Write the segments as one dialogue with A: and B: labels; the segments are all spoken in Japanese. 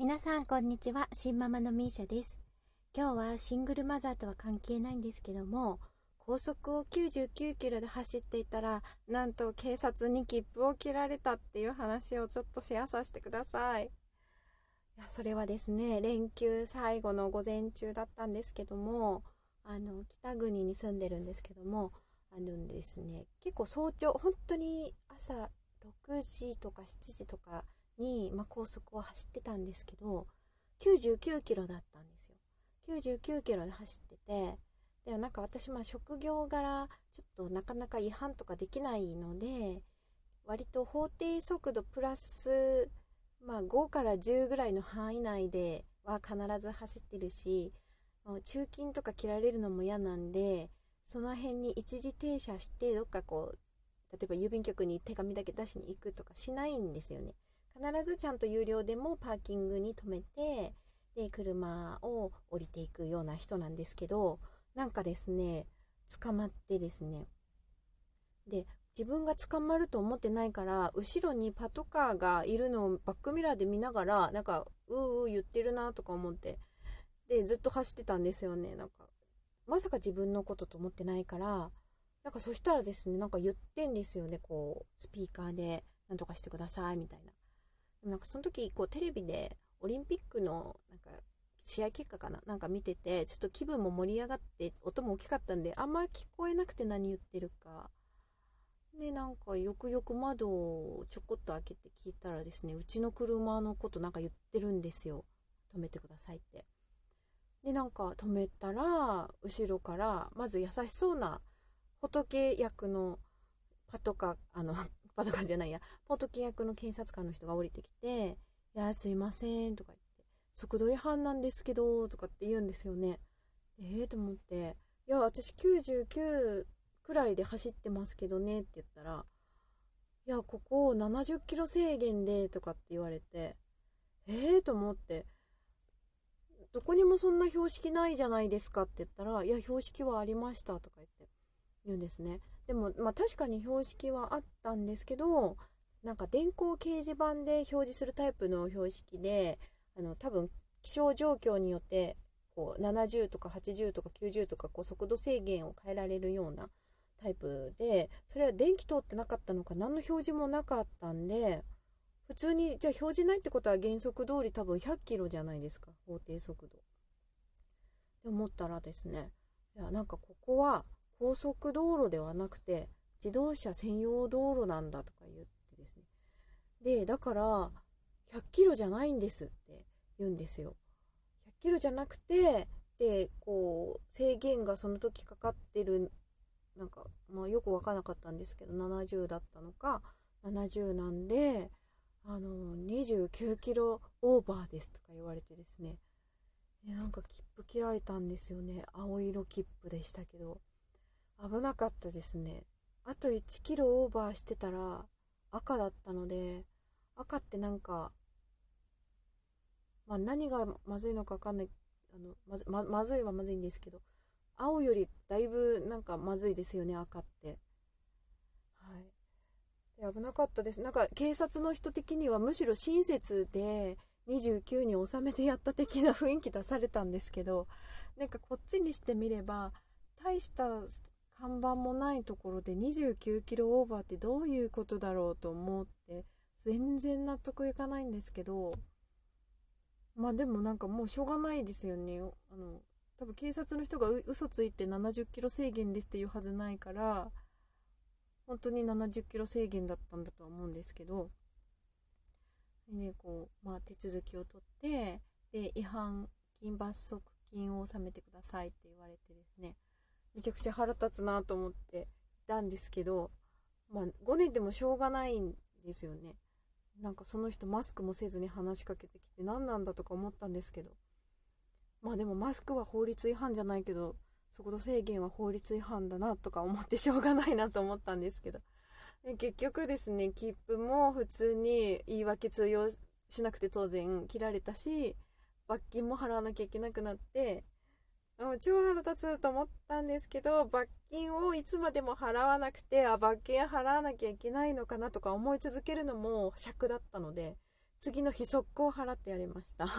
A: 皆さんこんにちは。新ママのミーシャです。今日はシングルマザーとは関係ないんですけども高速を99キロで走っていたらなんと警察に切符を切られたっていう話をちょっとシェアさせてください。いやそれはですね連休最後の午前中だったんですけどもあの北国に住んでるんですけどもあのですね結構早朝本当に朝6時とか7時とかに、まあ、高速を走ってたんですけど、99キロだったんですよ。99キロで走ってて、で、なんか私、まあ職業柄、ちょっとなかなか違反とかできないので、割と法定速度プラス、まあ5から10ぐらいの範囲内では必ず走ってるし、中金とか切られるのも嫌なんで、その辺に一時停車して、どっかこう、例えば郵便局に手紙だけ出しに行くとかしないんですよね。必ずちゃんと有料でもパーキングに止めて、で、車を降りていくような人なんですけど、なんかですね、捕まってですね、で、自分が捕まると思ってないから、後ろにパトカーがいるのをバックミラーで見ながら、なんか、うーうー言ってるなとか思って、で、ずっと走ってたんですよね。なんか、まさか自分のことと思ってないから、なんかそしたらですね、なんか言ってんですよね、こう、スピーカーで、なんとかしてください、みたいな。なんかその時こうテレビでオリンピックのなんか試合結果かななんか見ててちょっと気分も盛り上がって音も大きかったんであんま聞こえなくて何言ってるか。でなんかよくよく窓をちょこっと開けて聞いたらですねうちの車のことなんか言ってるんですよ。止めてくださいって。でなんか止めたら後ろからまず優しそうな仏役のパトカーあのパトカーじゃないや、ポート契約の検察官の人が降りてきて、いや、すいません、とか言って、速度違反なんですけど、とかって言うんですよね。ええー、と思って、いや、私99くらいで走ってますけどね、って言ったら、いや、ここ70キロ制限で、とかって言われて、ええー、と思って、どこにもそんな標識ないじゃないですかって言ったら、いや、標識はありましたとか言って言うんですね。でも、まあ確かに標識はあったんですけど、なんか電光掲示板で表示するタイプの標識で、あの、多分気象状況によって、こう、70とか80とか90とか、こう、速度制限を変えられるようなタイプで、それは電気通ってなかったのか、何の表示もなかったんで、普通に、じゃあ表示ないってことは原則通り多分100キロじゃないですか、法定速度。って思ったらですね、いや、なんかここは、高速道路ではなくて自動車専用道路なんだとか言ってですね。で、だから100キロじゃないんですって言うんですよ。100キロじゃなくて、で、こう、制限がその時かかってる、なんか、まあよくわからなかったんですけど、70だったのか、70なんで、あの、29キロオーバーですとか言われてですね。なんか切符切られたんですよね。青色切符でしたけど。危なかったですね。あと1キロオーバーしてたら赤だったので、赤ってなんか、まあ何がまずいのかわかんない、あのまずままずいはまずいんですけど、青よりだいぶなんかまずいですよね、赤って。はい。危なかったです。なんか警察の人的にはむしろ親切で29に収めてやった的な雰囲気出されたんですけど、なんかこっちにしてみれば、大した看板もないところで29キロオーバーってどういうことだろうと思って全然納得いかないんですけどまあでもなんかもうしょうがないですよね。あの多分警察の人が嘘ついて70キロ制限ですって言うはずないから本当に70キロ制限だったんだとは思うんですけどねこうまあ手続きを取ってで違反金罰則金を納めてくださいって言われてですね。めちゃくちゃ腹立つなと思っていたんですけど、まあ、5年でもしょうがないんですよね。なんかその人マスクもせずに話しかけてきて何なんだとか思ったんですけど。まあでもマスクは法律違反じゃないけど、速度制限は法律違反だなとか思ってしょうがないなと思ったんですけど。で結局ですね、切符も普通に言い訳通用しなくて当然切られたし、罰金も払わなきゃいけなくなって、うん、超腹立つと思ったんですけど、罰金をいつまでも払わなくて、あ、罰金払わなきゃいけないのかなとか思い続けるのも尺だったので、次の日速攻払ってやりました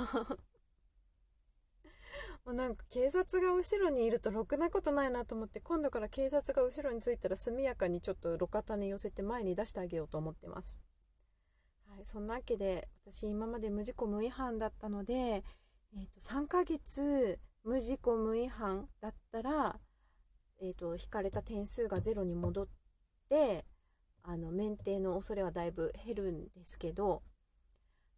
A: もうなんか警察が後ろにいるとろくなことないなと思って今度から警察が後ろについたら速やかにちょっと路肩に寄せて前に出してあげようと思ってます。はい、そんなわけで私今まで無事故無違反だったので、えー、と3ヶ月無事故無違反だったら、えー、と引かれた点数がゼロに戻ってあの免停の恐れはだいぶ減るんですけど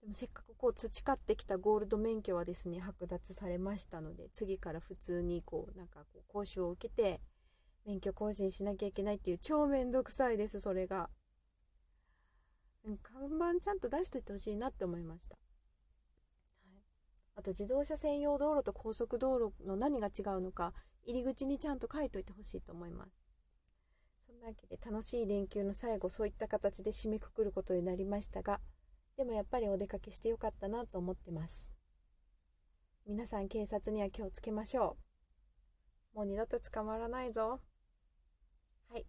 A: でもせっかくこう培ってきたゴールド免許はですね、剥奪されましたので、次から普通にこう、なんかこう、講習を受けて、免許更新しなきゃいけないっていう超めんどくさいです、それが。看板ちゃんと出しといてほしいなって思いました。あと自動車専用道路と高速道路の何が違うのか、入り口にちゃんと書いといてほしいと思います。そんなわけで楽しい連休の最後、そういった形で締めくくることになりましたが、でもやっぱりお出かけしてよかったなと思ってます。皆さん警察には気をつけましょう。もう二度と捕まらないぞ。はい。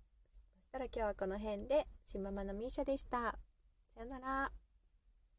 A: そしたら今日はこの辺で、しままのミーシャでした。さよなら。